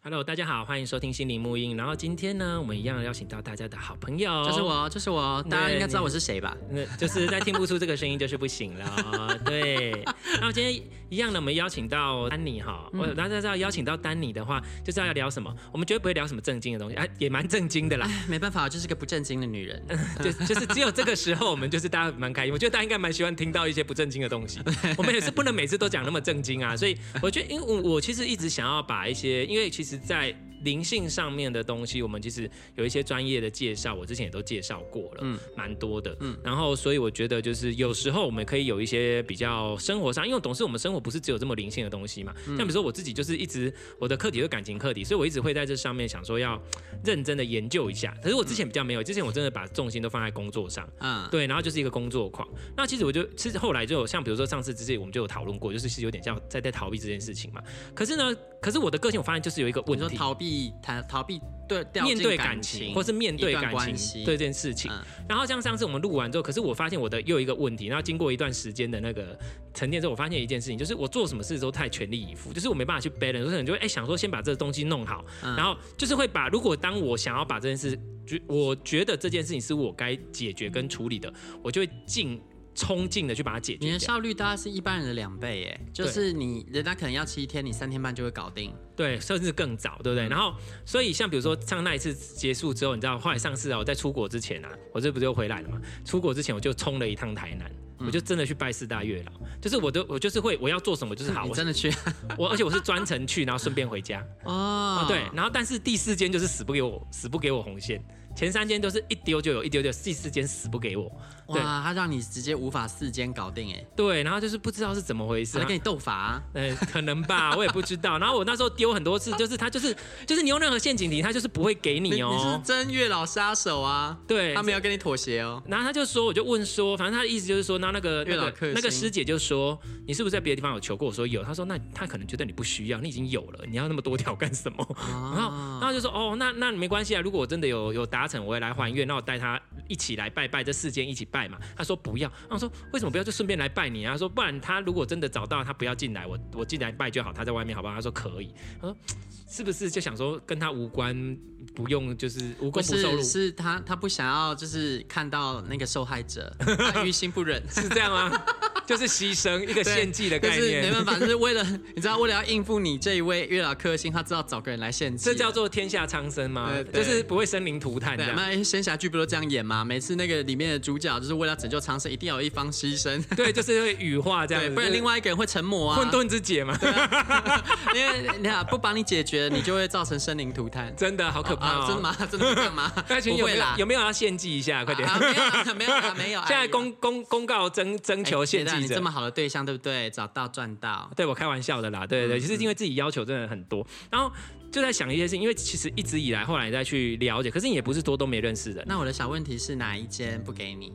Hello，大家好，欢迎收听心灵沐音。然后今天呢，我们一样邀请到大家的好朋友，就是我，就是我。大家应该知道我是谁吧？那就是再听不出这个声音就是不行了。对。然后今天一样的，我们邀请到丹尼哈。我大家知道邀请到丹尼的话，就是要聊什么？我们绝对不会聊什么正经的东西，哎，也蛮正经的啦。没办法，我就是个不正经的女人。就就是只有这个时候，我们就是大家蛮开心。我觉得大家应该蛮喜欢听到一些不正经的东西。我们也是不能每次都讲那么正经啊。所以我觉得，因为我我其实一直想要把一些，因为其实。在灵性上面的东西，我们其实有一些专业的介绍，我之前也都介绍过了，嗯，蛮多的，嗯，然后所以我觉得就是有时候我们可以有一些比较生活上，因为董事我们生活不是只有这么灵性的东西嘛，像比如说我自己就是一直我的课题是感情课题，所以我一直会在这上面想说要认真的研究一下，可是我之前比较没有，之前我真的把重心都放在工作上，嗯，对，然后就是一个工作狂，那其实我就其实后来就有像比如说上次之前我们就有讨论过，就是是有点像在在逃避这件事情嘛，可是呢，可是我的个性我发现就是有一个问题，逃避。逃逃避对面对感情，或是面对感情对这件事情。然后像上次我们录完之后，可是我发现我的又有一个问题。然后经过一段时间的那个沉淀之后，我发现一件事情，就是我做什么事都太全力以赴，就是我没办法去 balance。可能就会哎想说先把这个东西弄好，然后就是会把如果当我想要把这件事，觉我觉得这件事情是我该解决跟处理的，我就会尽。冲劲的去把它解决，你的效率大概是一般人的两倍，耶，就是你人家可能要七天，你三天半就会搞定，对，甚至更早，对不对？然后，所以像比如说像那一次结束之后，你知道，后来上次啊，我在出国之前啊，我这不就回来了嘛？出国之前我就冲了一趟台南，我就真的去拜四大月老，就是我都我就是会我要做什么就是好，我真的去，我而且我是专程去，然后顺便回家。哦，对，然后但是第四间就是死不给我死不给我红线。前三间都是一丢就有，一丢丢，第四间死不给我。哇，他让你直接无法四间搞定哎。对，然后就是不知道是怎么回事，他跟你斗法啊？呃，可能吧，我也不知道。然后我那时候丢很多次，就是他就是就是你用任何陷阱题，他就是不会给你哦。你是真月老杀手啊？对，他没有跟你妥协哦。然后他就说，我就问说，反正他的意思就是说，那那个月老克那个师姐就说，你是不是在别的地方有求过？我说有。他说那他可能觉得你不需要，你已经有了，你要那么多条干什么？然后然后就说哦，那那没关系啊，如果我真的有有达成，我也来还愿。那我带他一起来拜拜，这四间一起拜嘛。他说不要，然后说为什么不要？就顺便来拜你啊。他说不然他如果真的找到他不要进来，我我进来拜就好，他在外面好不好？他说可以。他说是不是就想说跟他无关，不用就是无功不受禄？是他他不想要就是看到那个受害者 于心不忍，是这样吗？就是牺牲一个献祭的概念，是没办法，就是为了你知道，为了要应付你这一位月老克星，他知道找个人来献祭，这叫做天下苍生吗？就是不会生灵涂炭这样。那仙侠剧不都这样演吗？每次那个里面的主角就是为了拯救苍生，一定要有一方牺牲。对，就是会羽化这样，不然另外一个人会成魔啊。混沌之解嘛。因为你看不帮你解决，你就会造成生灵涂炭。真的好可怕，真的吗？真的吗？不会啦，有没有要献祭一下？快点。没有，没有，没有。现在公公公告征征求献祭。你这么好的对象，对不对？找到赚到，对，我开玩笑的啦，对对对，其实因为自己要求真的很多，然后就在想一些事情，因为其实一直以来，后来再去了解，可是你也不是多都没认识的。那我的小问题是哪一间不给你？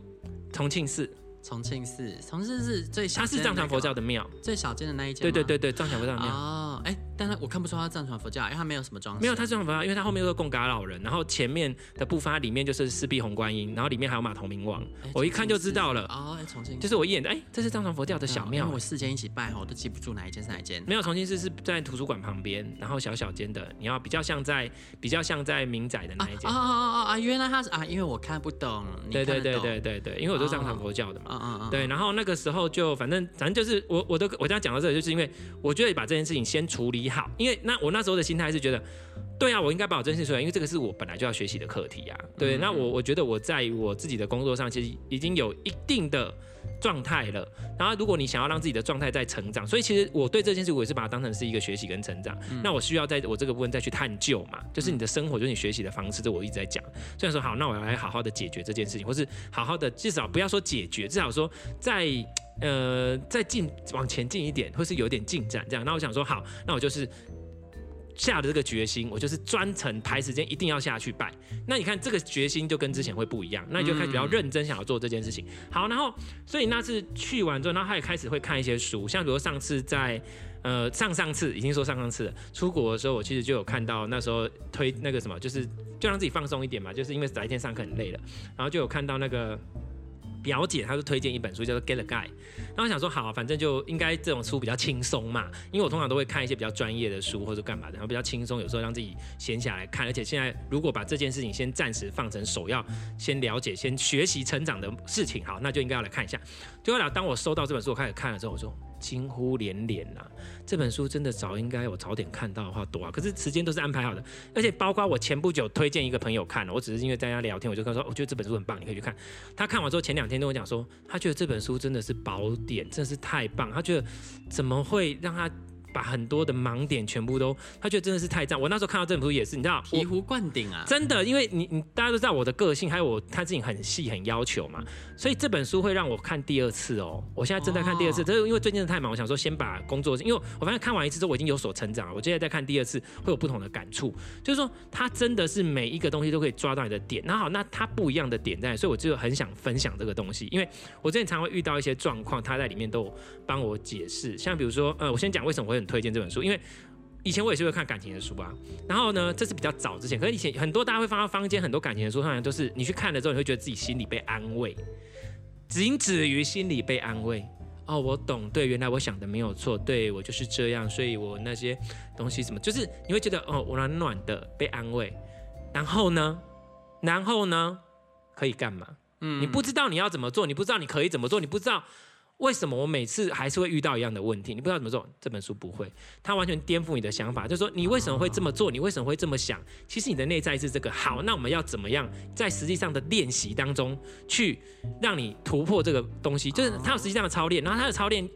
重庆寺。重庆寺，重庆寺是最小，它是藏传佛教的庙，最小间的那一间。对对对对，藏传佛教的庙。哦，哎，但他我看不出他藏传佛教，因为他没有什么装饰。没有，他藏传佛教，因为他后面都是贡嘎老人，然后前面的部分它里面就是四臂红观音，然后里面还有马头明王，我一看就知道了。哦，哎，重庆，就是我一眼，哎，这是藏传佛教的小庙。我四间一起拜，我都记不住哪一间是哪一间。没有，重庆寺是在图书馆旁边，然后小小间的，你要比较像在比较像在民宅的那一间。哦哦哦啊，原来他是啊，因为我看不懂。对对对对对对，因为我都是藏传佛教的嘛。嗯嗯嗯。对，然后。那个时候就反正反正就是我我都我刚刚讲到这里，就是因为我觉得把这件事情先处理好，因为那我那时候的心态是觉得，对啊，我应该把我真心说出来，因为这个是我本来就要学习的课题啊。对，那我我觉得我在我自己的工作上其实已经有一定的状态了。然后如果你想要让自己的状态在成长，所以其实我对这件事我也是把它当成是一个学习跟成长。那我需要在我这个部分再去探究嘛，就是你的生活就是你学习的方式，这我一直在讲。虽然说好，那我要来好好的解决这件事情，或是好好的至少不要说解决，至少说在。呃，再进往前进一点，或是有点进展这样。那我想说，好，那我就是下的这个决心，我就是专程排时间一定要下去拜。那你看这个决心就跟之前会不一样，那你就开始比较认真想要做这件事情。好，然后所以那次去完之后，然后他也开始会看一些书，像比如上次在呃上上次已经说上上次了出国的时候，我其实就有看到那时候推那个什么，就是就让自己放松一点嘛，就是因为白天上课很累了，然后就有看到那个。表姐，她就推荐一本书，叫做《Get a Guy》。然后想说，好，反正就应该这种书比较轻松嘛，因为我通常都会看一些比较专业的书或者干嘛的，然后比较轻松，有时候让自己闲下来看。而且现在如果把这件事情先暂时放成首要，先了解、先学习、成长的事情，好，那就应该要来看一下。就后来当我收到这本书，我开始看了之后，我说。惊呼连连呐！这本书真的早应该我早点看到的话多啊，可是时间都是安排好的，而且包括我前不久推荐一个朋友看了，我只是因为大家聊天，我就跟他说，我觉得这本书很棒，你可以去看。他看完之后，前两天跟我讲说，他觉得这本书真的是宝典，真是太棒，他觉得怎么会让他。把很多的盲点全部都，他觉得真的是太赞。我那时候看到这本书也是，你知道，醍醐灌顶啊！真的，因为你你大家都知道我的个性，还有我他自己很细很要求嘛，所以这本书会让我看第二次哦。我现在正在看第二次，这、哦、是因为最近的太忙，我想说先把工作，因为我发现看完一次之后我已经有所成长了，我现在再看第二次会有不同的感触，就是说他真的是每一个东西都可以抓到你的点。那好，那他不一样的点在，所以我就很想分享这个东西，因为我之前常会遇到一些状况，他在里面都有帮我解释，像比如说，呃，我先讲为什么会很推荐这本书，因为。以前我也是会看感情的书啊，然后呢，这是比较早之前，可是以前很多大家会放到坊间很多感情的书，通常都是你去看了之后，你会觉得自己心里被安慰，仅止于心里被安慰。哦，我懂，对，原来我想的没有错，对，我就是这样，所以我那些东西什么，就是你会觉得哦，我暖暖的被安慰。然后呢，然后呢，可以干嘛？嗯，你不知道你要怎么做，你不知道你可以怎么做，你不知道。为什么我每次还是会遇到一样的问题？你不知道怎么做，这本书不会，它完全颠覆你的想法，就是说你为什么会这么做？你为什么会这么想？其实你的内在是这个。好，那我们要怎么样在实际上的练习当中去让你突破这个东西？就是它有实际上的操练，然后它的操练。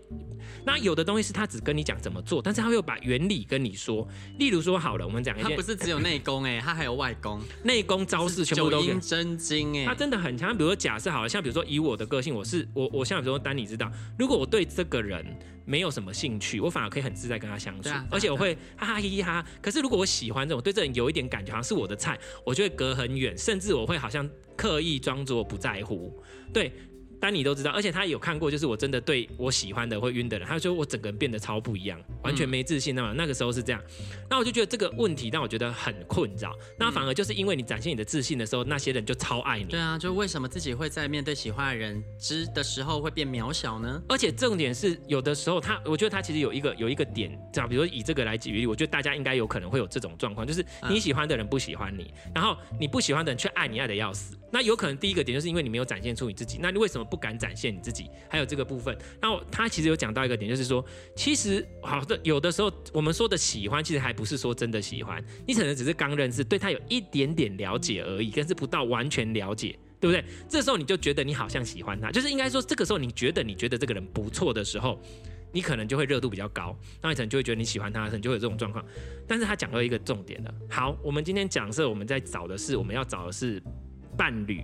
那有的东西是他只跟你讲怎么做，但是他又把原理跟你说。例如说好了，我们讲一件，他不是只有内功哎，他还有外功，内功招式全部都。九阴真经哎，他真的很强。比如说假设好了，像比如说以我的个性，我是我我像比如说丹尼知道，如果我对这个人没有什么兴趣，我反而可以很自在跟他相处，而且我会哈哈嘻嘻哈哈。可是如果我喜欢这种，对这人有一点感觉，好像是我的菜，我就会隔很远，甚至我会好像刻意装作不在乎，对。丹尼都知道，而且他有看过，就是我真的对我喜欢的会晕的人，他就说我整个人变得超不一样，完全没自信那么。那个时候是这样，那我就觉得这个问题让我觉得很困扰。那反而就是因为你展现你的自信的时候，那些人就超爱你。对啊，就为什么自己会在面对喜欢的人之的时候会变渺小呢？而且重点是，有的时候他，我觉得他其实有一个有一个点，这样，比如说以这个来举例，我觉得大家应该有可能会有这种状况，就是你喜欢的人不喜欢你，然后你不喜欢的人却爱你爱的要死。那有可能第一个点就是因为你没有展现出你自己，那你为什么不敢展现你自己？还有这个部分，然后他其实有讲到一个点，就是说，其实好的有的时候我们说的喜欢，其实还不是说真的喜欢，你可能只是刚认识，对他有一点点了解而已，但是不到完全了解，对不对？这时候你就觉得你好像喜欢他，就是应该说这个时候你觉得你觉得这个人不错的时候，你可能就会热度比较高，那你可能就会觉得你喜欢他，可能就会有这种状况。但是他讲到一个重点了，好，我们今天讲设我们在找的是，我们要找的是。伴侣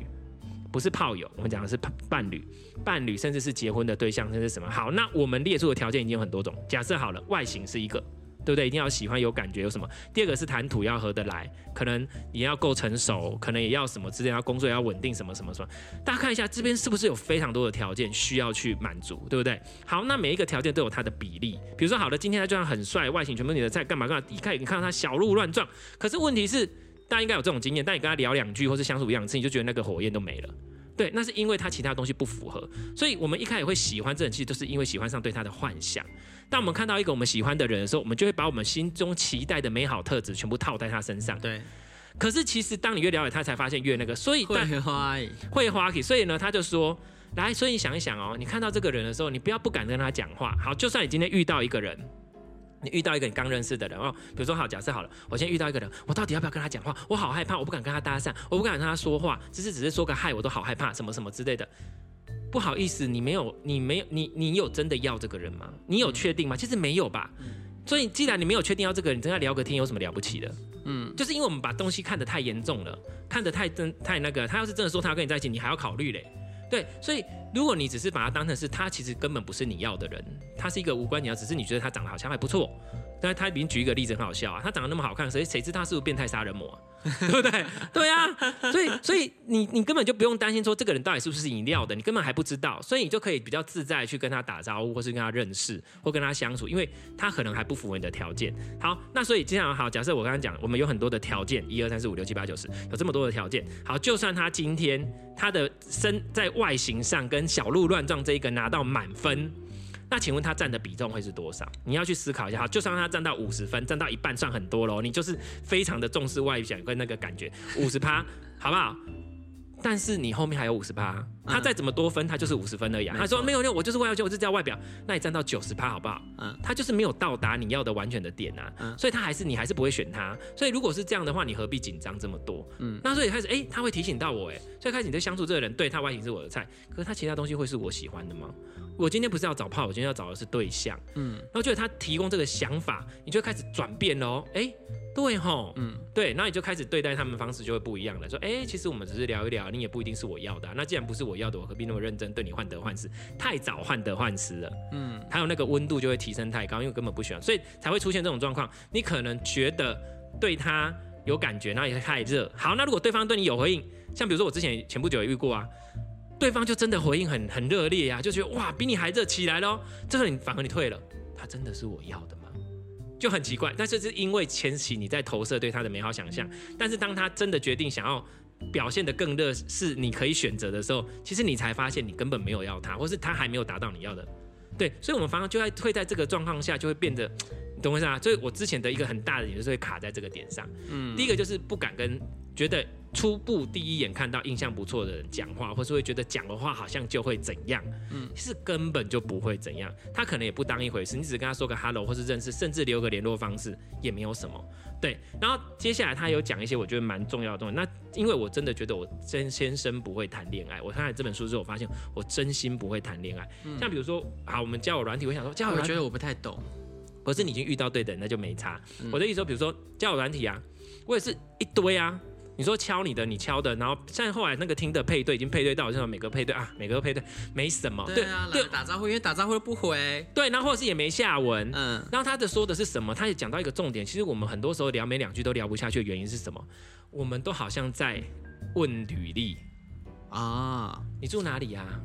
不是炮友，我们讲的是伴侣，伴侣甚至是结婚的对象，甚至是什么？好，那我们列出的条件已经有很多种。假设好了，外形是一个，对不对？一定要喜欢、有感觉、有什么？第二个是谈吐要合得来，可能也要够成熟，可能也要什么之类，要工作要稳定，什么什么什么。大家看一下这边是不是有非常多的条件需要去满足，对不对？好，那每一个条件都有它的比例。比如说，好了，今天他就算很帅，外形全部你的菜，干嘛干嘛？一看你看到他小鹿乱撞，可是问题是。大家应该有这种经验，但你跟他聊两句，或是相处一两次，你就觉得那个火焰都没了。对，那是因为他其他东西不符合。所以我们一开始会喜欢这人，其实都是因为喜欢上对他的幻想。当我们看到一个我们喜欢的人的时候，我们就会把我们心中期待的美好特质全部套在他身上。对。可是其实当你越了解他，才发现越那个。所以会花会花气。所以呢，他就说：“来，所以你想一想哦，你看到这个人的时候，你不要不敢跟他讲话。好，就算你今天遇到一个人。”你遇到一个你刚认识的人哦，比如说好，假设好了，我现在遇到一个人，我到底要不要跟他讲话？我好害怕，我不敢跟他搭讪，我不敢跟他说话，只是只是说个嗨，我都好害怕，什么什么之类的。不好意思，你没有，你没有，你你有真的要这个人吗？你有确定吗？其实没有吧。所以既然你没有确定要这个人，你跟他聊个天有什么了不起的？嗯，就是因为我们把东西看得太严重了，看得太真太那个。他要是真的说他要跟你在一起，你还要考虑嘞。对，所以如果你只是把他当成是他，其实根本不是你要的人，他是一个无关你要，只是你觉得他长得好像还不错。但是他已经举一个例子很好笑啊，他长得那么好看，所以谁知他是不是变态杀人魔？对不对？对啊，所以所以你你根本就不用担心说这个人到底是不是你料的，你根本还不知道，所以你就可以比较自在去跟他打招呼，或是跟他认识，或跟他相处，因为他可能还不符合你的条件。好，那所以接下来好，假设我刚刚讲，我们有很多的条件，一二三四五六七八九十，有这么多的条件。好，就算他今天他的身在外形上跟小鹿乱撞这一个拿到满分。那请问他占的比重会是多少？你要去思考一下哈。就算他占到五十分，占到一半算很多喽。你就是非常的重视外表跟那个感觉，五十趴，好不好？但是你后面还有五十趴，他再怎么多分，他就是五十分而已。他说没有没有，我就是外表，我就是叫外表。那你占到九十趴好不好？嗯，他就是没有到达你要的完全的点啊。嗯，所以他还是你还是不会选他。所以如果是这样的话，你何必紧张这么多？嗯，那所以开始哎，他会提醒到我哎，所以开始你在相处这个人，对他外形是我的菜，可是他其他东西会是我喜欢的吗？我今天不是要找炮，我今天要找的是对象。嗯，然后觉得他提供这个想法，你就开始转变喽。哎。对吼，嗯，对，那你就开始对待他们的方式就会不一样了。说，哎，其实我们只是聊一聊，你也不一定是我要的啊。那既然不是我要的，我何必那么认真对你患得患失？太早患得患失了，嗯，还有那个温度就会提升太高，因为根本不喜欢，所以才会出现这种状况。你可能觉得对他有感觉，然后也太热。好，那如果对方对你有回应，像比如说我之前前不久也遇过啊，对方就真的回应很很热烈啊，就觉得哇，比你还热起来了。这时候你反而你退了，他真的是我要的吗？就很奇怪，但是是因为前期你在投射对他的美好想象，但是当他真的决定想要表现得更热，是你可以选择的时候，其实你才发现你根本没有要他，或是他还没有达到你要的，对，所以我们反而就在会在这个状况下就会变得，懂我意思啊？所以我之前的一个很大的点就是会卡在这个点上，嗯，第一个就是不敢跟觉得。初步第一眼看到印象不错的人讲话，或是会觉得讲的话好像就会怎样，嗯，是根本就不会怎样，他可能也不当一回事，你只是跟他说个 hello 或是认识，甚至留个联络方式也没有什么，对。然后接下来他有讲一些我觉得蛮重要的东西，那因为我真的觉得我真先生不会谈恋爱，我看了这本书之后，我发现我真心不会谈恋爱，像比如说，好，我们交友软体，我想说交友软体，我觉得我不太懂，可是你已经遇到对的人，那就没差。我的意思说，比如说交友软体啊，我也是一堆啊。你说敲你的，你敲的，然后像后来那个听的配对已经配对到，像每个配对啊，每个都配对没什么，对啊，对，打招呼因为打招呼都不回，对，然后或者是也没下文，嗯，然后他的说的是什么？他也讲到一个重点，其实我们很多时候聊没两句都聊不下去的原因是什么？我们都好像在问履历啊，你住哪里呀？啊，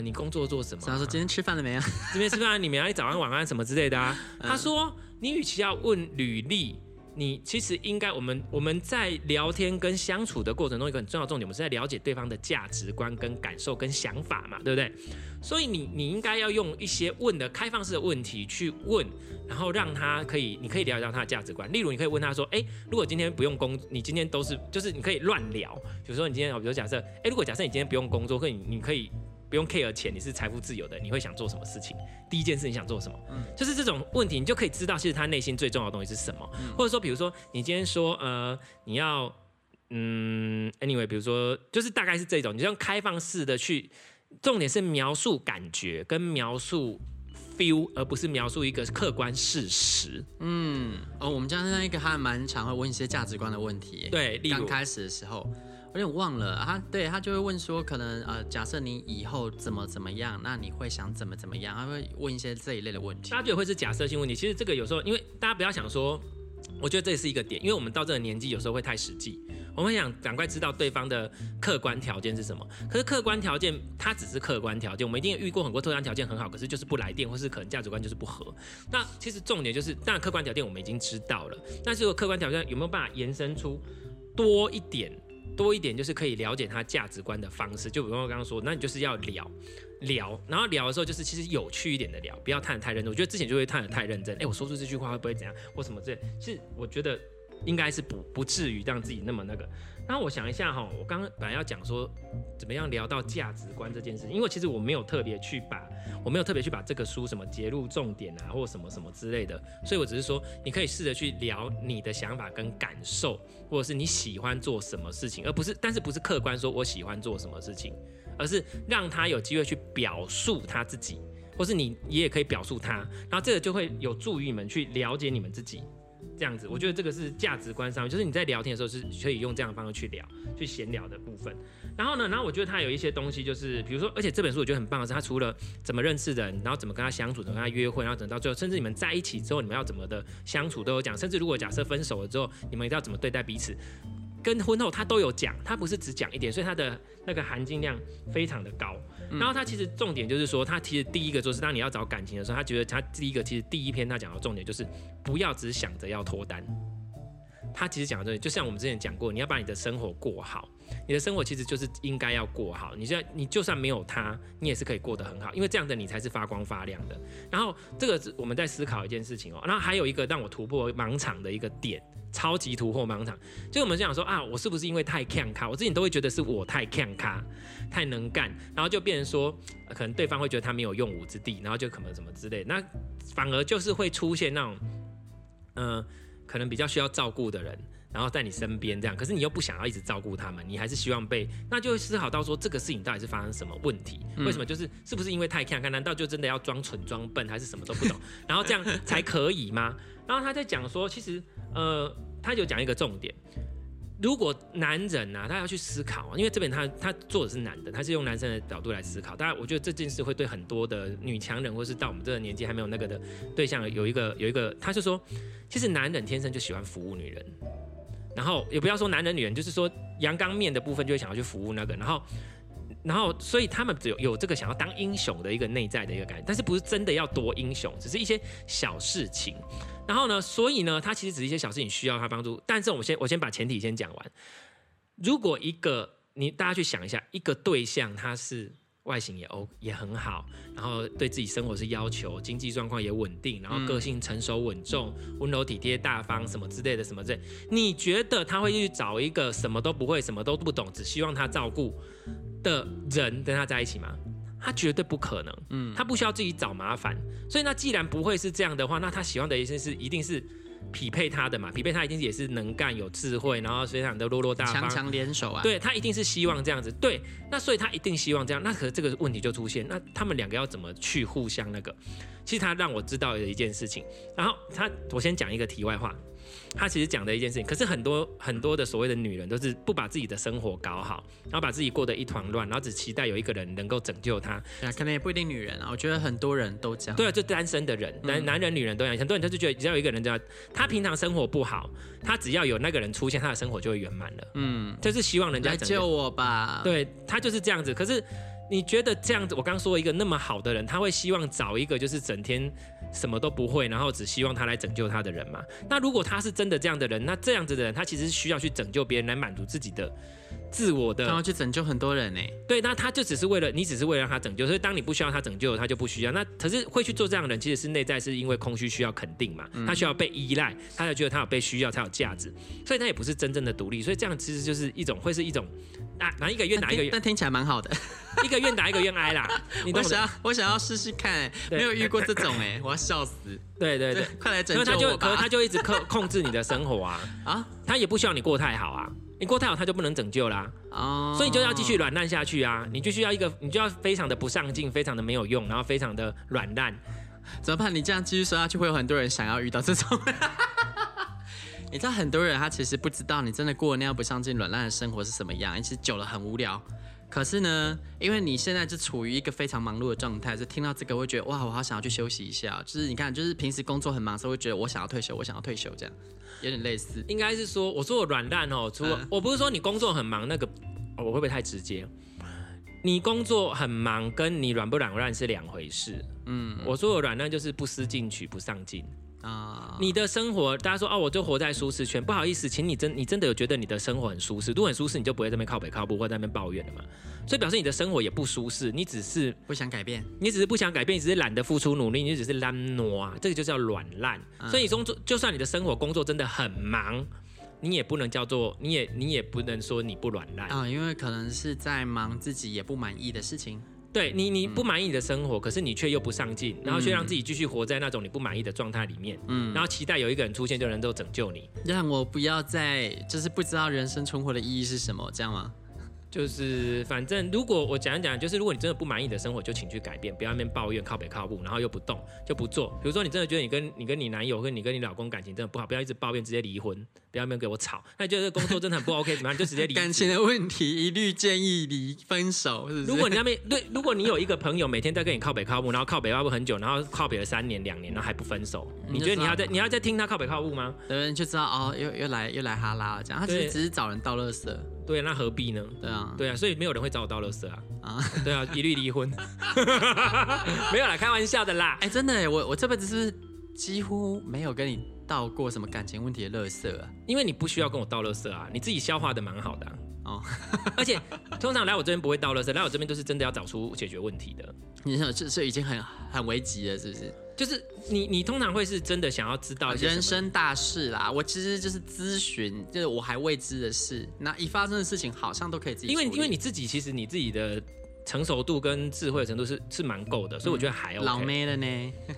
你工作做什么？他说今天吃饭了没啊？今天吃饭，你们要早安晚安什么之类的啊？他说你与其要问履历。你其实应该，我们我们在聊天跟相处的过程中，一个很重要的重点，我们是在了解对方的价值观、跟感受、跟想法嘛，对不对？所以你你应该要用一些问的开放式的问题去问，然后让他可以，你可以了解到他的价值观。例如，你可以问他说，哎，如果今天不用工，你今天都是，就是你可以乱聊，比如说你今天，比如假设，哎，如果假设你今天不用工作，可以，你可以。不用 care 钱，你是财富自由的，你会想做什么事情？第一件事你想做什么？嗯，就是这种问题，你就可以知道其实他内心最重要的东西是什么。嗯，或者说，比如说你今天说，呃，你要，嗯，anyway，比如说，就是大概是这种，你就用开放式的去，重点是描述感觉跟描述 feel，而不是描述一个客观事实。嗯，哦，我们家那一个还蛮常会问一些价值观的问题。对，刚开始的时候。有点忘了，他对他就会问说，可能呃，假设你以后怎么怎么样，那你会想怎么怎么样？他会问一些这一类的问题。他觉得会是假设性问题，其实这个有时候，因为大家不要想说，我觉得这也是一个点，因为我们到这个年纪，有时候会太实际，我们想赶快知道对方的客观条件是什么。可是客观条件它只是客观条件，我们一定遇过很多客观条件很好，可是就是不来电，或是可能价值观就是不合。那其实重点就是，当然客观条件我们已经知道了，但是如果客观条件有没有办法延伸出多一点？多一点就是可以了解他价值观的方式，就比如我刚刚说，那你就是要聊聊，然后聊的时候就是其实有趣一点的聊，不要探得太认真。我觉得之前就会探得太认真，哎，我说出这句话会不会怎样或什么之类。其实我觉得应该是不不至于让自己那么那个。那我想一下哈，我刚刚本来要讲说怎么样聊到价值观这件事情，因为其实我没有特别去把，我没有特别去把这个书什么节录重点啊，或什么什么之类的，所以我只是说你可以试着去聊你的想法跟感受，或者是你喜欢做什么事情，而不是，但是不是客观说我喜欢做什么事情，而是让他有机会去表述他自己，或是你也可以表述他，然后这个就会有助于你们去了解你们自己。这样子，我觉得这个是价值观上面，就是你在聊天的时候是可以用这样的方式去聊，去闲聊的部分。然后呢，然后我觉得他有一些东西，就是比如说，而且这本书我觉得很棒的是，他除了怎么认识人，然后怎么跟他相处，怎么跟他约会，然后等到最后，甚至你们在一起之后，你们要怎么的相处都有讲。甚至如果假设分手了之后，你们一定要怎么对待彼此，跟婚后他都有讲，他不是只讲一点，所以他的那个含金量非常的高。然后他其实重点就是说，他其实第一个就是当你要找感情的时候，他觉得他第一个其实第一篇他讲的重点就是不要只想着要脱单。他其实讲的对，就像我们之前讲过，你要把你的生活过好，你的生活其实就是应该要过好。你现在你就算没有他，你也是可以过得很好，因为这样的你才是发光发亮的。然后这个我们在思考一件事情哦，然后还有一个让我突破盲场的一个点，超级突破盲场，就我们想说啊，我是不是因为太强咖？我自己都会觉得是我太强咖，太能干，然后就变成说，可能对方会觉得他没有用武之地，然后就可能什么之类，那反而就是会出现那种，嗯、可能比较需要照顾的人，然后在你身边这样，可是你又不想要一直照顾他们，你还是希望被，那就会思考到说这个事情到底是发生什么问题？为什么就是是不是因为太看看？难道就真的要装蠢装笨，还是什么都不懂，然后这样才可以吗？然后他在讲说，其实呃，他就讲一个重点。如果男人呐、啊，他要去思考，因为这边他他做的是男的，他是用男生的角度来思考。当然，我觉得这件事会对很多的女强人，或是到我们这个年纪还没有那个的对象，有一个有一个，他就说，其实男人天生就喜欢服务女人，然后也不要说男人女人，就是说阳刚面的部分就会想要去服务那个，然后然后所以他们只有有这个想要当英雄的一个内在的一个感觉，但是不是真的要多英雄，只是一些小事情。然后呢，所以呢，他其实只是一些小事情需要他帮助。但是我先，我先把前提先讲完。如果一个你大家去想一下，一个对象他是外形也 O 也很好，然后对自己生活是要求，经济状况也稳定，然后个性成熟稳重、温柔体贴、大方什么之类的什么之类，你觉得他会去找一个什么都不会、什么都不懂、只希望他照顾的人跟他在一起吗？他绝对不可能，嗯，他不需要自己找麻烦，所以那既然不会是这样的话，那他喜欢的一些是一定是匹配他的嘛，匹配他一定也是能干有智慧，然后非常的落落大方，强强联手啊，对，他一定是希望这样子，对，那所以他一定希望这样，那可是这个问题就出现，那他们两个要怎么去互相那个？其实他让我知道的一件事情，然后他我先讲一个题外话。他其实讲的一件事情，可是很多很多的所谓的女人都是不把自己的生活搞好，然后把自己过得一团乱，然后只期待有一个人能够拯救她。对啊，可能也不一定女人啊，我觉得很多人都这样。对啊，就单身的人，男男人、女人都一样。很多人他就觉得只要有一个人这样，他平常生活不好，他只要有那个人出现，他的生活就会圆满了。嗯，就是希望人家来救我吧。对，他就是这样子。可是你觉得这样子，我刚说一个那么好的人，他会希望找一个就是整天。什么都不会，然后只希望他来拯救他的人嘛？那如果他是真的这样的人，那这样子的人，他其实是需要去拯救别人来满足自己的自我的，然后去拯救很多人呢？对，那他就只是为了你，只是为了让他拯救，所以当你不需要他拯救，他就不需要。那可是会去做这样的人，其实是内在是因为空虚，需要肯定嘛？他需要被依赖，他才觉得他有被需要才有价值，所以他也不是真正的独立。所以这样其实就是一种，会是一种。啊哪一个月哪一个月，但听起来蛮好的，一个愿打一个愿挨啦。你想要我想要试试看，没有遇过这种哎，我要笑死。对对对，快来拯救我吧。可是他就可是他就一直控控制你的生活啊啊，他也不需要你过太好啊，你过太好他就不能拯救啦啊，所以你就要继续软烂下去啊，你就需要一个，你就要非常的不上进，非常的没有用，然后非常的软烂，怎么办？你这样继续说下去，会有很多人想要遇到这种。你知道很多人他其实不知道你真的过那样不上进、软烂的生活是什么样，其实久了很无聊。可是呢，因为你现在是处于一个非常忙碌的状态，就听到这个会觉得哇，我好想要去休息一下。就是你看，就是平时工作很忙的时候会觉得我想要退休，我想要退休这样，有点类似。应该是说，我说我软烂哦，除了、嗯、我不是说你工作很忙那个，我会不会太直接？你工作很忙，跟你软不软烂是两回事。嗯，我说我软烂就是不思进取、不上进。啊，你的生活，大家说哦，我就活在舒适圈。不好意思，请你真，你真的有觉得你的生活很舒适？如果很舒适，你就不会在那边靠北靠步，或在那边抱怨了嘛。所以表示你的生活也不舒适，你只是不想改变，你只是不想改变，你只是懒得付出努力，你只是懒惰，这个就叫软烂。所以你工作，就算你的生活工作真的很忙，你也不能叫做，你也你也不能说你不软烂啊，因为可能是在忙自己也不满意的事情。对你，你不满意你的生活，嗯、可是你却又不上进，然后却让自己继续活在那种你不满意的状态里面，嗯，然后期待有一个人出现就能够拯救你，让我不要再就是不知道人生存活的意义是什么，这样吗？就是反正如果我讲一讲，就是如果你真的不满意的生活，就请去改变，不要那边抱怨靠北靠步，然后又不动就不做。比如说你真的觉得你跟你跟你男友跟你跟你老公感情真的不好，不要一直抱怨，直接离婚，不要那边给我吵。那你觉得工作真的很不 OK，怎么样？就直接离。感情的问题一律建议离分手，是不是？如果你那边对，如果你有一个朋友每天在跟你靠北靠步，然后靠北靠步很久，然后靠北了三年两年，然后还不分手，你觉得你要在你要在听他靠北靠步吗？对，就知道哦，又又来又来哈拉，这样他其实只是找人倒垃圾。对，那何必呢？对啊，对啊，所以没有人会找我倒垃圾啊。啊，对啊，一律离婚。没有啦，开玩笑的啦。哎，真的，我我这辈子是几乎没有跟你倒过什么感情问题的垃圾啊？因为你不需要跟我倒垃圾啊，你自己消化的蛮好的啊。哦，而且通常来我这边不会倒垃圾，来我这边都是真的要找出解决问题的。你想，这这已经很很危急了，是不是？就是你，你通常会是真的想要知道人生大事啦。我其实就是咨询，就是我还未知的事，那一发生的事情好像都可以自己。因为因为你自己其实你自己的。成熟度跟智慧的程度是是蛮够的，所以我觉得还 OK。老妹了呢？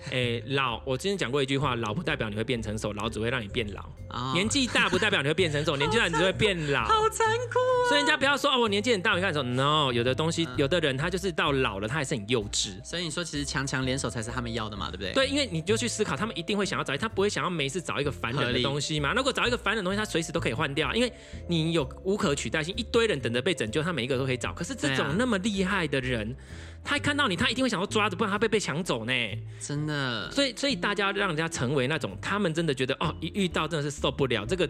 哎、欸，老，我之前讲过一句话，老不代表你会变成熟，老只会让你变老。Oh. 年纪大不代表你会变成熟，年纪大你只会变老。好残酷啊！所以人家不要说哦，我年纪很大，你看说 no，有的东西，有的人他就是到老了，他还是很幼稚。所以你说其实强强联手才是他们要的嘛，对不对？对，因为你就去思考，他们一定会想要找，他不会想要每次找一个烦人的东西嘛。如果找一个烦人的东西，他随时都可以换掉，因为你有无可取代性，一堆人等着被拯救，他每一个都可以找。可是这种那么厉害的人。他一看到你，他一定会想要抓着，不然他被被抢走呢。真的，所以所以大家让人家成为那种，他们真的觉得哦，一遇到真的是受不了这个。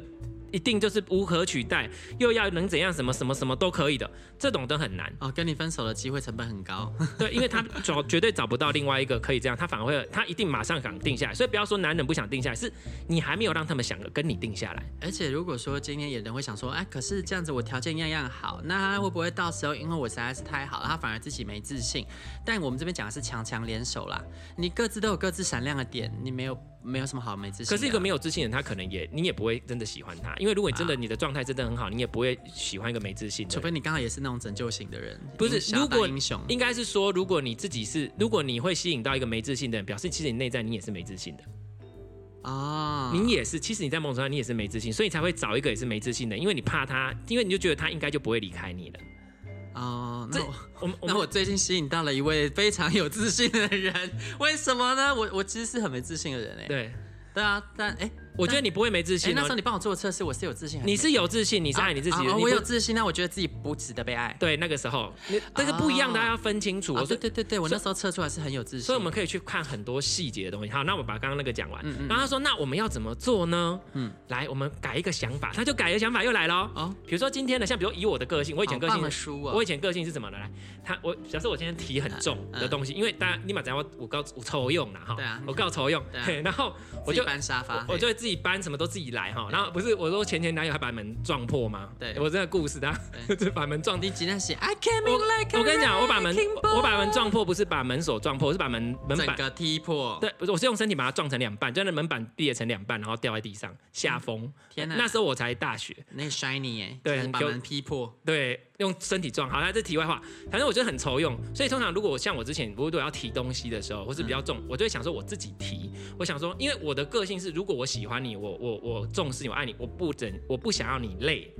一定就是无可取代，又要能怎样，什么什么什么都可以的，这种都很难哦。跟你分手的机会成本很高，对，因为他找绝对找不到另外一个可以这样，他反而会，他一定马上想定下来。所以不要说男人不想定下来，是你还没有让他们想跟你定下来。而且如果说今天有人会想说，哎，可是这样子我条件样样好，那他会不会到时候因为我实在是太好了，他反而自己没自信？但我们这边讲的是强强联手啦，你各自都有各自闪亮的点，你没有。没有什么好没自信，可是一个没有自信的人，他可能也你也不会真的喜欢他，因为如果你真的你的状态真的很好，你也不会喜欢一个没自信的。除非你刚好也是那种拯救型的人，不是？如果英雄应该是说，如果你自己是，如果你会吸引到一个没自信的人，表示其实你内在你也是没自信的啊，你也是，其实你在梦中上你也是没自信，所以才会找一个也是没自信的，因为你怕他，因为你就觉得他应该就不会离开你了。哦，那我，我那我最近吸引到了一位非常有自信的人，为什么呢？我我其实是很没自信的人哎。对，对啊，但哎。我觉得你不会没自信。那时候你帮我做测试，我是有自信。你是有自信，你是爱你自己的。我有自信，那我觉得自己不值得被爱。对，那个时候，但是不一样，大家要分清楚。对对对对，我那时候测出来是很有自信。所以我们可以去看很多细节的东西。好，那我把刚刚那个讲完。然后他说：“那我们要怎么做呢？”嗯，来，我们改一个想法。他就改一个想法又来了。哦，比如说今天的，像比如以我的个性，我以前个性，我以前个性是什么的？来，他我假设我今天提很重的东西，因为大家立马讲我我告我抽用了哈。对啊，我告抽用。对，然后我就搬沙发，我就会自己搬，什么都自己。来哈，然后不是我说前前男友还把门撞破吗？对，我这个故事，他 就把门撞。你今天写，I came in like 我跟你讲，我把门我把门撞破，不是把门锁撞破，我是把门门板踢破。对，不是，我是用身体把它撞成两半，就那门板裂成两半，然后掉在地上，下风。天哪，那时候我才大学，那 shiny 哎，对，把门劈破，对，用身体撞。好，那这题外话，反正我觉得很愁用，所以通常如果像我之前，如果要提东西的时候，或是比较重，我就会想说我自己提。我想说，因为我的个性是，如果我喜欢你，我我我重视你，我爱你。我不整，我不想要你累，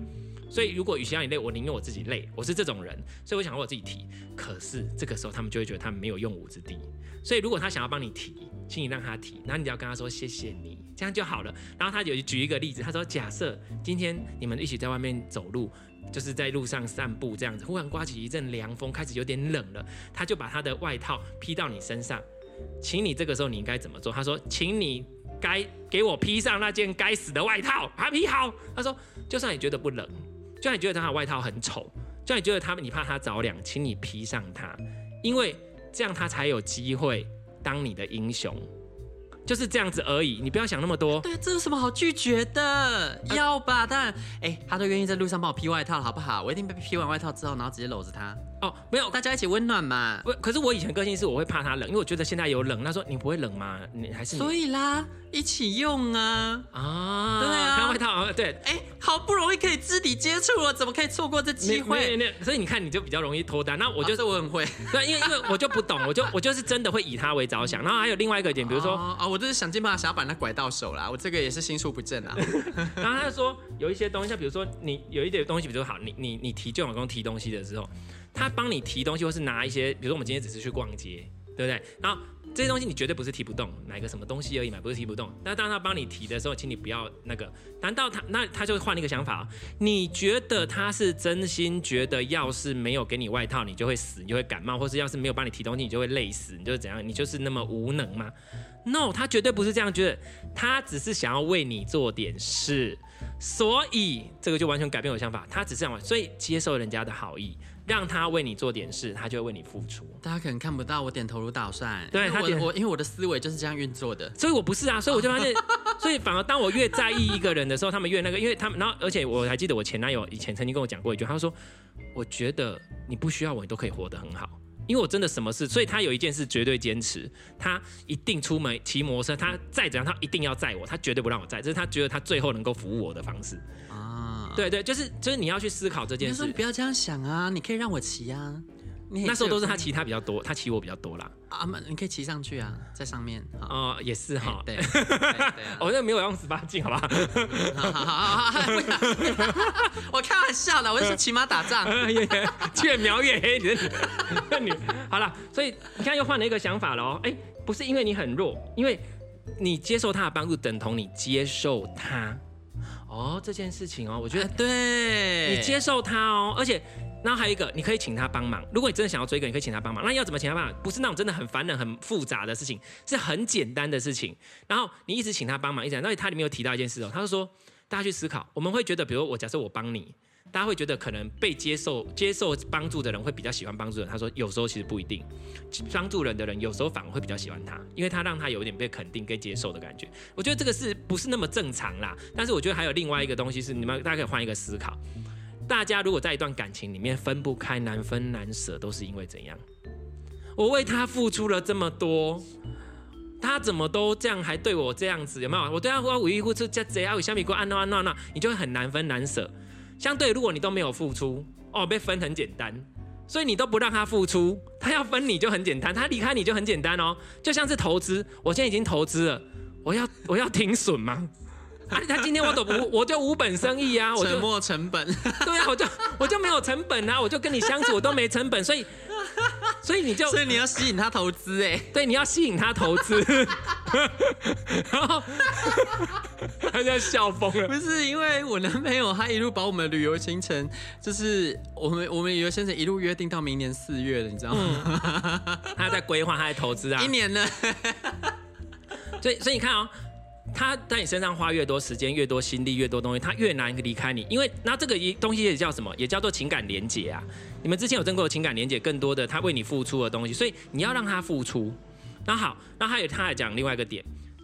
所以如果与其让你累，我宁愿我自己累。我是这种人，所以我想要我自己提。可是这个时候，他们就会觉得他们没有用武之地。所以如果他想要帮你提，请你让他提，然后你就要跟他说谢谢你，这样就好了。然后他有举一个例子，他说：假设今天你们一起在外面走路，就是在路上散步这样子，忽然刮起一阵凉风，开始有点冷了，他就把他的外套披到你身上，请你这个时候你应该怎么做？他说：请你。该给我披上那件该死的外套，还披好。他说，就算你觉得不冷，就算你觉得他的外套很丑，就算你觉得他你怕他着凉，请你披上它，因为这样他才有机会当你的英雄。就是这样子而已，你不要想那么多。对，这有什么好拒绝的？啊、要吧，当然，哎、欸，他都愿意在路上帮我披外套，好不好？我一定被披完外套之后，然后直接搂着他。哦，没有，大家一起温暖嘛。不，可是我以前个性是我会怕他冷，因为我觉得现在有冷。他说你不会冷吗？你还是你所以啦，一起用啊啊，对啊，穿外套啊，对，哎、欸，好不容易可以肢体接触了，怎么可以错过这机会？所以你看，你就比较容易脱单。那我就是我很会，对，因为因为我就不懂，我就我就是真的会以他为着想。然后还有另外一个点，比如说，哦，我就是想尽办法想要把他拐到手啦，我这个也是心术不正啊。然后他就说有一些东西，比如说你有一点东西，比如说好，你你你提就老公提东西的时候，他帮你提东西，或是拿一些，比如说我们今天只是去逛街，对不对？然后。这些东西你绝对不是提不动，买个什么东西而已嘛，不是提不动。那当他帮你提的时候，请你不要那个。难道他那他就会换一个想法？你觉得他是真心觉得，要是没有给你外套，你就会死，你就会感冒，或是要是没有帮你提东西，你就会累死，你就怎样？你就是那么无能吗？No，他绝对不是这样觉得，他只是想要为你做点事。所以这个就完全改变我的想法，他只是这样，所以接受人家的好意。让他为你做点事，他就会为你付出。大家可能看不到我点头如捣蒜，对他点我，因为我的思维就是这样运作的，所以我不是啊，所以我就发现，所以反而当我越在意一个人的时候，他们越那个，因为他们，然后而且我还记得我前男友以前曾经跟我讲过一句，他说，我觉得你不需要我，你都可以活得很好，因为我真的什么事，所以他有一件事绝对坚持，他一定出门骑摩托车，他再怎样，他一定要载我，他绝对不让我载，这是他觉得他最后能够服务我的方式啊。对对，就是就是你要去思考这件事。你不要这样想啊，你可以让我骑啊。那时候都是他骑他比较多，他骑我比较多啦。啊，你可以骑上去啊，在上面。哦，也是哈。对。我那没有用十八禁，好吧？好 好我开玩笑的，我是骑马打仗，越描越黑。你的女，好了，所以你看又换了一个想法了哦。哎，不是因为你很弱，因为你接受他的帮助，等同你接受他。哦，这件事情哦，我觉得对，你接受他哦，而且，然后还有一个，你可以请他帮忙。如果你真的想要追一个，你可以请他帮忙。那要怎么请他帮忙？不是那种真的很烦人、很复杂的事情，是很简单的事情。然后你一直请他帮忙，一直，那他里面有提到一件事哦，他就说，大家去思考，我们会觉得，比如我假设我帮你。大家会觉得可能被接受、接受帮助的人会比较喜欢帮助人。他说，有时候其实不一定，帮助人的人有时候反而会比较喜欢他，因为他让他有一点被肯定、跟接受的感觉。我觉得这个是不是那么正常啦？但是我觉得还有另外一个东西是，你们大家可以换一个思考。大家如果在一段感情里面分不开、难分难舍，都是因为怎样？我为他付出了这么多，他怎么都这样，还对我这样子，有没有？我对他我无依无靠，这这样，相比过安诺安诺那，你就会很难分难舍。相对，如果你都没有付出，哦，被分很简单，所以你都不让他付出，他要分你就很简单，他离开你就很简单哦，就像是投资，我现在已经投资了，我要我要停损吗？啊，他今天我都不，我就无本生意啊，我就沉没成本，对啊，我就我就没有成本啊，我就跟你相处我都没成本，所以。所以你就，所以你要吸引他投资哎，对，你要吸引他投资，然后他在笑疯了。不是因为我男朋友，他一路把我们旅游行程，就是我们我们旅游行程一路约定到明年四月了，你知道吗？嗯、他在规划，他在投资啊，一年呢。所以所以你看哦。他在你身上花越多时间、越多心力、越多东西，他越难离开你。因为那这个一东西也叫什么？也叫做情感连接啊。你们之前有争过情感连接，更多的他为你付出的东西，所以你要让他付出。那好，那还有他还讲另外一个点，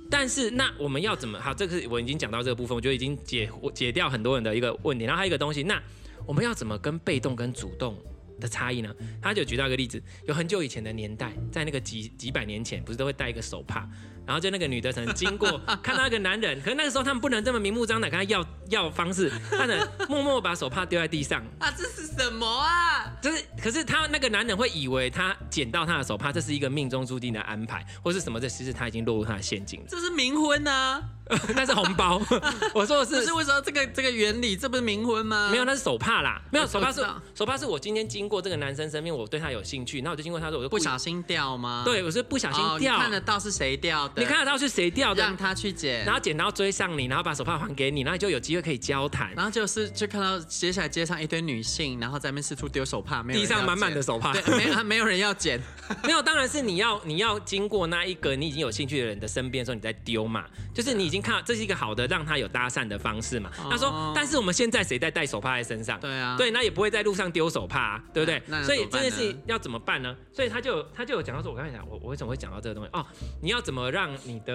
但是那我们要怎么？好，这个我已经讲到这个部分，我觉得已经解解掉很多人的一个问题。然后还有一个东西，那我们要怎么跟被动跟主动的差异呢？他就举到一个例子，有很久以前的年代，在那个几几百年前，不是都会带一个手帕？然后就那个女的可能经过，看到一个男人，可是那个时候他们不能这么明目张胆跟他要要方式，他能默默把手帕丢在地上。啊，这是什么啊？就是，可是他那个男人会以为他捡到他的手帕，这是一个命中注定的安排，或是什么？这其实他已经落入他的陷阱了。这是冥婚啊。那是红包，我说的是，不是为什么这个这个原理，这不是冥婚吗？没有，那是手帕啦，没有手帕是手帕是我今天经过这个男生身边，我对他有兴趣，那我就经过他说，我就不小心掉吗？对，我是不小心掉，哦、看得到是谁掉的，你看得到是谁掉的，让他去捡，然后捡到追上你，然后把手帕还给你，然后你就有机会可以交谈，然后就是就看到接下来街上一堆女性，然后在那边四处丢手帕，没有地上满满的手帕，对，没没有人要捡，没有，当然是你要你要经过那一个你已经有兴趣的人的身边的时候，你再丢嘛，就是你已经看到这是一个好的让他有搭讪的方式嘛？他说，但是我们现在谁在带手帕在身上？对啊，对，那也不会在路上丢手帕，啊，对不对？所以这件事情要怎么办呢？所以他就他就有讲到说，我刚才讲，我我为什么会讲到这个东西？哦，你要怎么让你的，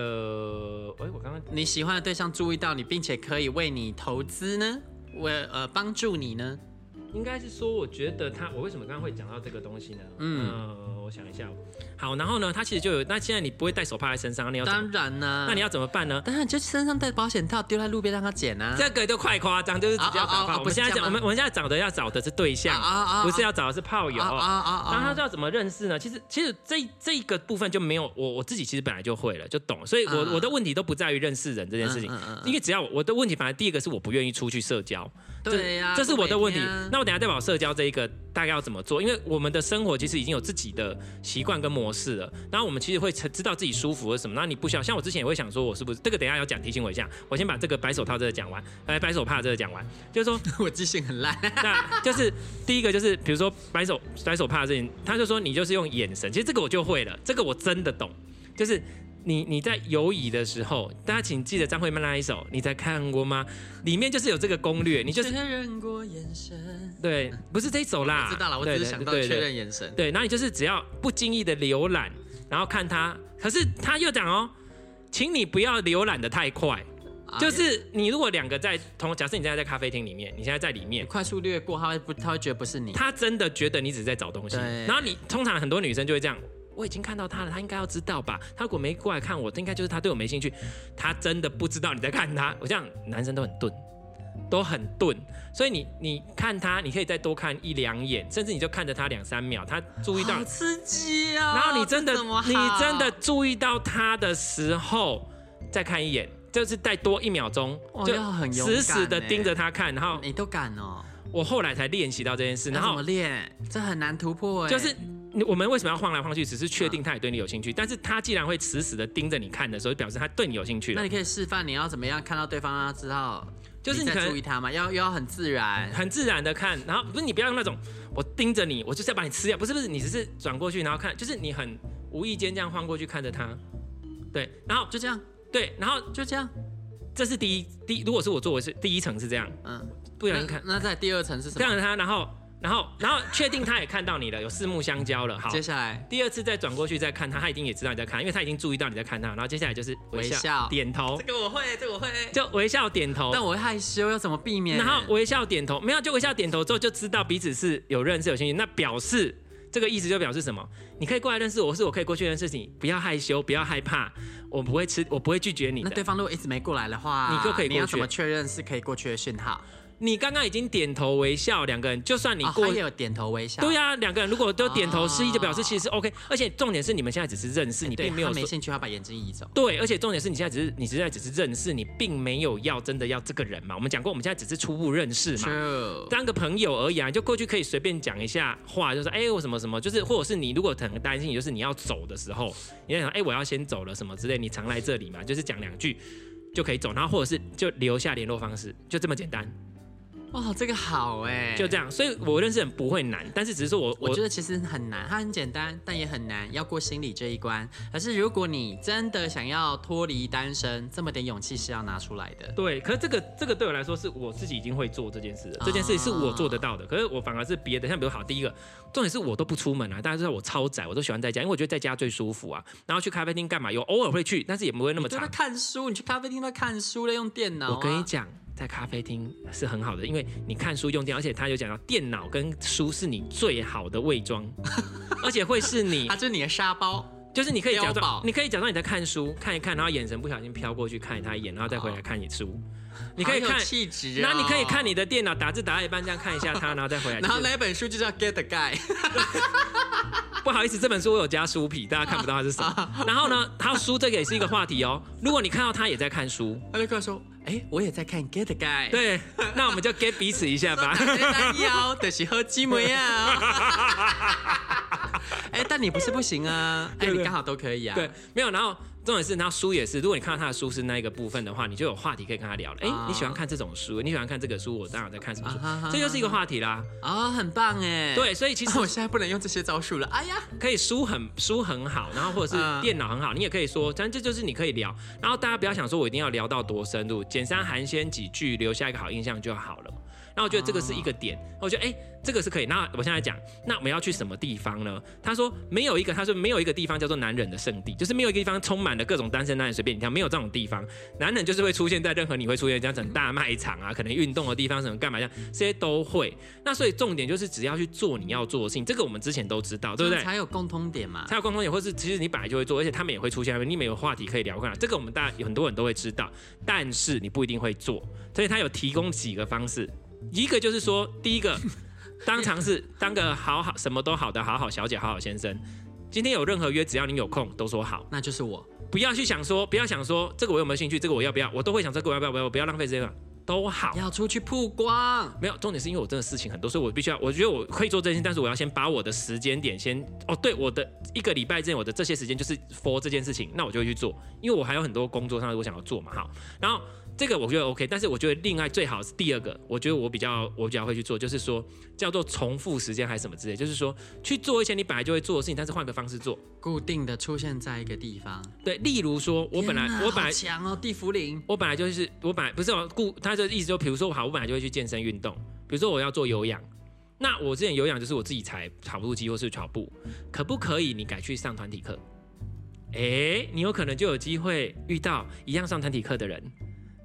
哎，我刚刚你喜欢的对象注意到你，并且可以为你投资呢？为呃帮助你呢？应该是说，我觉得他，我为什么刚刚会讲到这个东西呢？嗯，呃、我想一下。好，然后呢，他其实就有，那现在你不会带手帕在身上，你要当然呢，那你要怎么办呢？当然就身上带保险套，丢在路边让他捡啊。这个就快夸张，就是直接找炮。我们现在讲，我们我们现在找的要找的是对象，不是要找的是炮友。啊啊啊！然后他就要怎么认识呢？其实其实这这一个部分就没有我我自己其实本来就会了，就懂。所以我我的问题都不在于认识人这件事情，因为只要我的问题，反正第一个是我不愿意出去社交。对呀，这是我的问题。那我等下再把社交这一个大概要怎么做？因为我们的生活其实已经有自己的习惯跟模式了。然后我们其实会知道自己舒服或什么。那你不需要像我之前也会想说，我是不是这个等下要讲，提醒我一下。我先把这个白手套这个讲完，来白手帕这个讲完，就是说 我记性很烂。那就是第一个就是比如说白手白手帕这件，他就说你就是用眼神，其实这个我就会了，这个我真的懂，就是。你你在游移的时候，大家请记得张惠妹那一首《你在看过吗》，里面就是有这个攻略，你就是确认过眼神。对，不是这一首啦。我知道了，我只是想到确认眼神。对，然后你就是只要不经意的浏览，然后看他，可是他又讲哦，请你不要浏览的太快，就是你如果两个在同，假设你现在在咖啡厅里面，你现在在里面快速略过，他会不，他会觉得不是你，他真的觉得你只是在找东西。然后你通常很多女生就会这样。我已经看到他了，他应该要知道吧？他如果没过来看我，应该就是他对我没兴趣。他真的不知道你在看他。我这样，男生都很钝，都很钝。所以你你看他，你可以再多看一两眼，甚至你就看着他两三秒，他注意到。好刺激啊！然后你真的你真的注意到他的时候，再看一眼，就是再多一秒钟，就死死的盯着他看。然后你都敢哦？我后来才练习到这件事。然后怎么练？这很难突破哎。就是。我们为什么要晃来晃去？只是确定他也对你有兴趣。但是他既然会死死的盯着你看的时候，表示他对你有兴趣。那你可以示范你要怎么样看到对方让他知道，就是你在注意他嘛，要要很自然，很自然的看。然后不是你不要用那种我盯着你，我就是要把你吃掉。不是不是，你只是转过去然后看，就是你很无意间这样晃过去看着他，对，然后就这样，对，然后就这样。这是第一第一，如果是我做的是第一层是这样，嗯，不小心看。那在第二层是什么？这样他，然后。然后，然后确定他也看到你了，有四目相交了。好，接下来第二次再转过去再看他，他一定也知道你在看，因为他已经注意到你在看他。然后接下来就是微笑、微笑点头。这个我会，这个我会，就微笑点头。但我会害羞，要怎么避免？然后微笑点头，没有就微笑点头之后就知道彼此是有认识、有兴趣。那表示这个意思就表示什么？你可以过来认识我，是我可以过去认识你，不要害羞，不要害怕，我不会吃，我不会拒绝你。那对方如果一直没过来的话，你就可以过去。你要怎么确认是可以过去的讯号？你刚刚已经点头微笑，两个人就算你过，也有点头微笑。对呀，两个人如果都点头示意，就表示其实是 OK。而且重点是你们现在只是认识，你并没有没兴趣，要把眼睛移走。对，而且重点是你现在只是你现在只是认识，你并没有要真的要这个人嘛。我们讲过，我们现在只是初步认识嘛，当个朋友而已啊，就过去可以随便讲一下话，就是哎我什么什么，就是或者是你如果很担心，就是你要走的时候，你在想哎我要先走了什么之类，你常来这里嘛，就是讲两句就可以走，然后或者是就留下联络方式，就这么简单。哦，这个好哎，就这样，所以我认识人不会难，但是只是说我我，觉得其实很难，它很简单，但也很难，要过心理这一关。可是如果你真的想要脱离单身，这么点勇气是要拿出来的。对，可是这个这个对我来说是我自己已经会做这件事这件事是我做得到的。可是我反而是别的，像比如好，第一个重点是我都不出门啊，大家知道我超宅，我都喜欢在家，因为我觉得在家最舒服啊。然后去咖啡厅干嘛？有偶尔会去，但是也不会那么常。看书，你去咖啡厅都看书了，用电脑、啊。我跟你讲。在咖啡厅是很好的，因为你看书用电，而且他有讲到电脑跟书是你最好的伪装，而且会是你，它就是你的沙包，就是你可以假装，你可以假装你在看书，看一看，然后眼神不小心飘过去看他一眼，然后再回来看你书，你可以看气质，然后你可以看你的电脑打字打到一半这样看一下他，然后再回来，然后那本书就叫 Get the Guy。不好意思，这本书我有加书皮，大家看不到它是什么。然后呢，他书这个也是一个话题哦。如果你看到他也在看书，他就跟他说：“哎，我也在看 Get Guy。”对，那我们就 get 彼此一下吧。腰的是喝鸡尾啊！哎，但你不是不行啊，哎，你刚好都可以啊。对，没有，然后。重点是，他书也是。如果你看到他的书是那一个部分的话，你就有话题可以跟他聊了。哎、欸，你喜欢看这种书？你喜欢看这个书？我当然在看什么书？啊、这就是一个话题啦。啊、哦，很棒哎。对，所以其实、啊、我现在不能用这些招数了。哎呀，可以书很书很好，然后或者是电脑很好，你也可以说，但这就是你可以聊。然后大家不要想说我一定要聊到多深入，简单寒暄几句，留下一个好印象就好了。然后我觉得这个是一个点，我觉得哎。这个是可以。那我现在讲，那我们要去什么地方呢？他说没有一个，他说没有一个地方叫做男人的圣地，就是没有一个地方充满了各种单身男人随便你挑，没有这种地方。男人就是会出现在任何你会出现这样子大卖场啊，可能运动的地方什么干嘛这样，这些都会。那所以重点就是只要去做你要做的事情，这个我们之前都知道，对不对？才有共通点嘛，才有共通点，或是其实你本来就会做，而且他们也会出现，你们有话题可以聊。这个我们大家有很多人都会知道，但是你不一定会做，所以他有提供几个方式，一个就是说第一个。当尝试当个好好什么都好的好好小姐好好先生，今天有任何约，只要你有空都说好，那就是我。不要去想说，不要想说这个我有没有兴趣，这个我要不要，我都会想这个我要不要，不要不要浪费这个都好。要出去曝光，没有重点是因为我真的事情很多，所以我必须要，我觉得我可以做这些，但是我要先把我的时间点先哦，对，我的一个礼拜之内我的这些时间就是 for 这件事情，那我就会去做，因为我还有很多工作上的我想要做嘛，好，然后。这个我觉得 OK，但是我觉得另外最好是第二个，我觉得我比较我比较会去做，就是说叫做重复时间还是什么之类，就是说去做一些你本来就会做的事情，但是换个方式做，固定的出现在一个地方。对，例如说我本来我本来强哦，地茯苓，我本来就是我本来不是我固，他的意思就比如说好，我本来就会去健身运动，比如说我要做有氧，那我之前有氧就是我自己踩跑步机或是跑步，可不可以你改去上团体课？哎，你有可能就有机会遇到一样上团体课的人。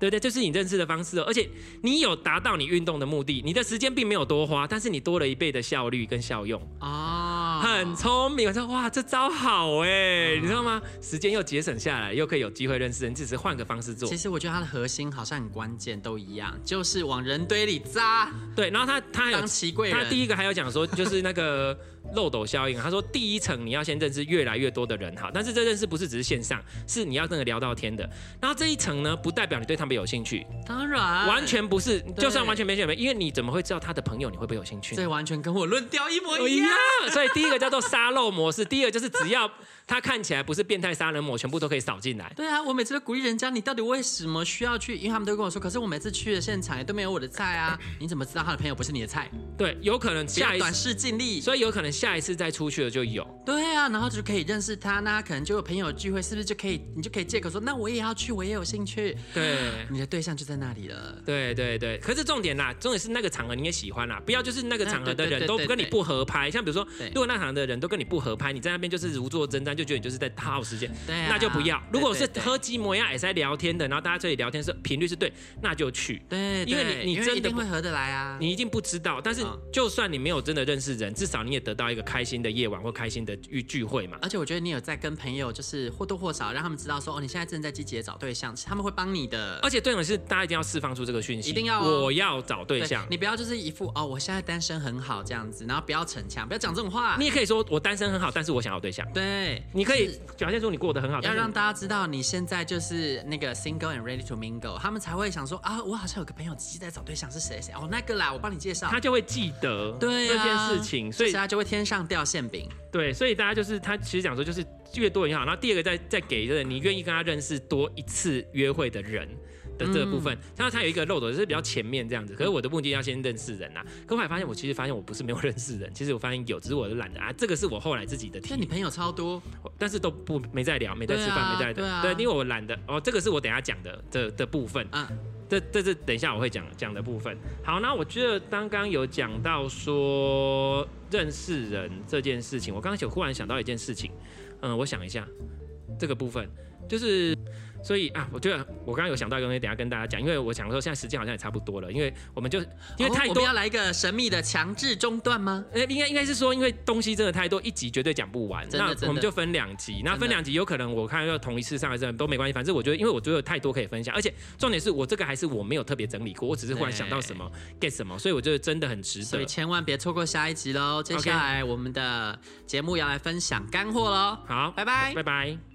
对对，这、就是你认识的方式哦，而且你有达到你运动的目的，你的时间并没有多花，但是你多了一倍的效率跟效用啊，很聪明。我说哇，这招好哎，你知道吗？时间又节省下来，又可以有机会认识人，只是换个方式做。其实我觉得它的核心好像很关键，都一样，就是往人堆里扎。对，然后他他还有当奇贵人，他第一个还有讲说，就是那个。漏斗效应，他说第一层你要先认识越来越多的人，哈，但是这认识不是只是线上，是你要真的聊到天的。然后这一层呢，不代表你对他们有兴趣，当然，完全不是，就算完全没兴趣，因为你怎么会知道他的朋友你会不会有兴趣？这完全跟我论调一模一样。所以第一个叫做沙漏模式，第二个就是只要。他看起来不是变态杀人魔，全部都可以扫进来。对啊，我每次都鼓励人家，你到底为什么需要去？因为他们都跟我说，可是我每次去的现场也都没有我的菜啊。你怎么知道他的朋友不是你的菜？对，有可能下一次短视尽力，所以有可能下一次再出去了就有。对啊，然后就可以认识他，那可能就有朋友聚会，是不是就可以？你就可以借口说，那我也要去，我也有兴趣。对，你的对象就在那里了。对对对，可是重点啦，重点是那个场合你也喜欢啦，不要就是那个场合的人都跟你不合拍。像比如说，如果那场的人都跟你不合拍，你在那边就是如坐针毡，就觉得你就是在套。耗时间，对啊，那就不要。如果是喝鸡模样也是在聊天的，然后大家这里聊天是频率是对，那就去。对，因为你你真的一定会合得来啊。你一定不知道，但是就算你没有真的认识人，至少你也得到一个开心的夜晚或开心的聚聚会嘛。而且我觉得你有在跟朋友，就是或多或少让他们知道说，哦，你现在正在积极的找对象，他们会帮你的。而且重点是，大家一定要释放出这个讯息，一定要我要找对象。你不要就是一副哦，我现在单身很好这样子，然后不要逞强，不要讲这种话。你也可以说我单身很好，但是我想要对象。对，你可以表现出你过得很好。要让大家知道你现在就是那个 single and ready to mingle，他们才会想说啊，我好像有个朋友自己在找对象是谁谁哦，那个啦，我帮你介绍，他就会记得对这件事情，所以他就会天上掉馅饼。对，所以大家就是他其实讲说就是越多越好，然后第二个再再给一个你愿意跟他认识多一次约会的人。的这个部分，像它有一个漏斗，就是比较前面这样子。可是我的目的要先认识人呐、啊。可我还发现，我其实发现我不是没有认识人，其实我发现有，只是我懒得啊。这个是我后来自己的。那你朋友超多，但是都不没在聊，没在吃饭，啊、没在对，啊、对，因为我懒得哦。这个是我等下讲的的的部分啊。这这是等一下我会讲讲的部分。好，那我觉得刚刚有讲到说认识人这件事情，我刚刚就忽然想到一件事情，嗯，我想一下这个部分就是。所以啊，我觉得我刚刚有想到一个东西，等下跟大家讲，因为我想说现在时间好像也差不多了，因为我们就因为太多，哦、我们要来一个神秘的强制中断吗？呃，应该应该是说，因为东西真的太多，一集绝对讲不完，那我们就分两集，那分两集有可能我看要同一次上来这都没关系，反正我觉得，因为我觉得有太多可以分享，而且重点是我这个还是我没有特别整理过，我只是忽然想到什么 get 什么，所以我觉得真的很值得，所以千万别错过下一集喽。接下来我们的节目要来分享干货喽，好，拜拜，拜拜。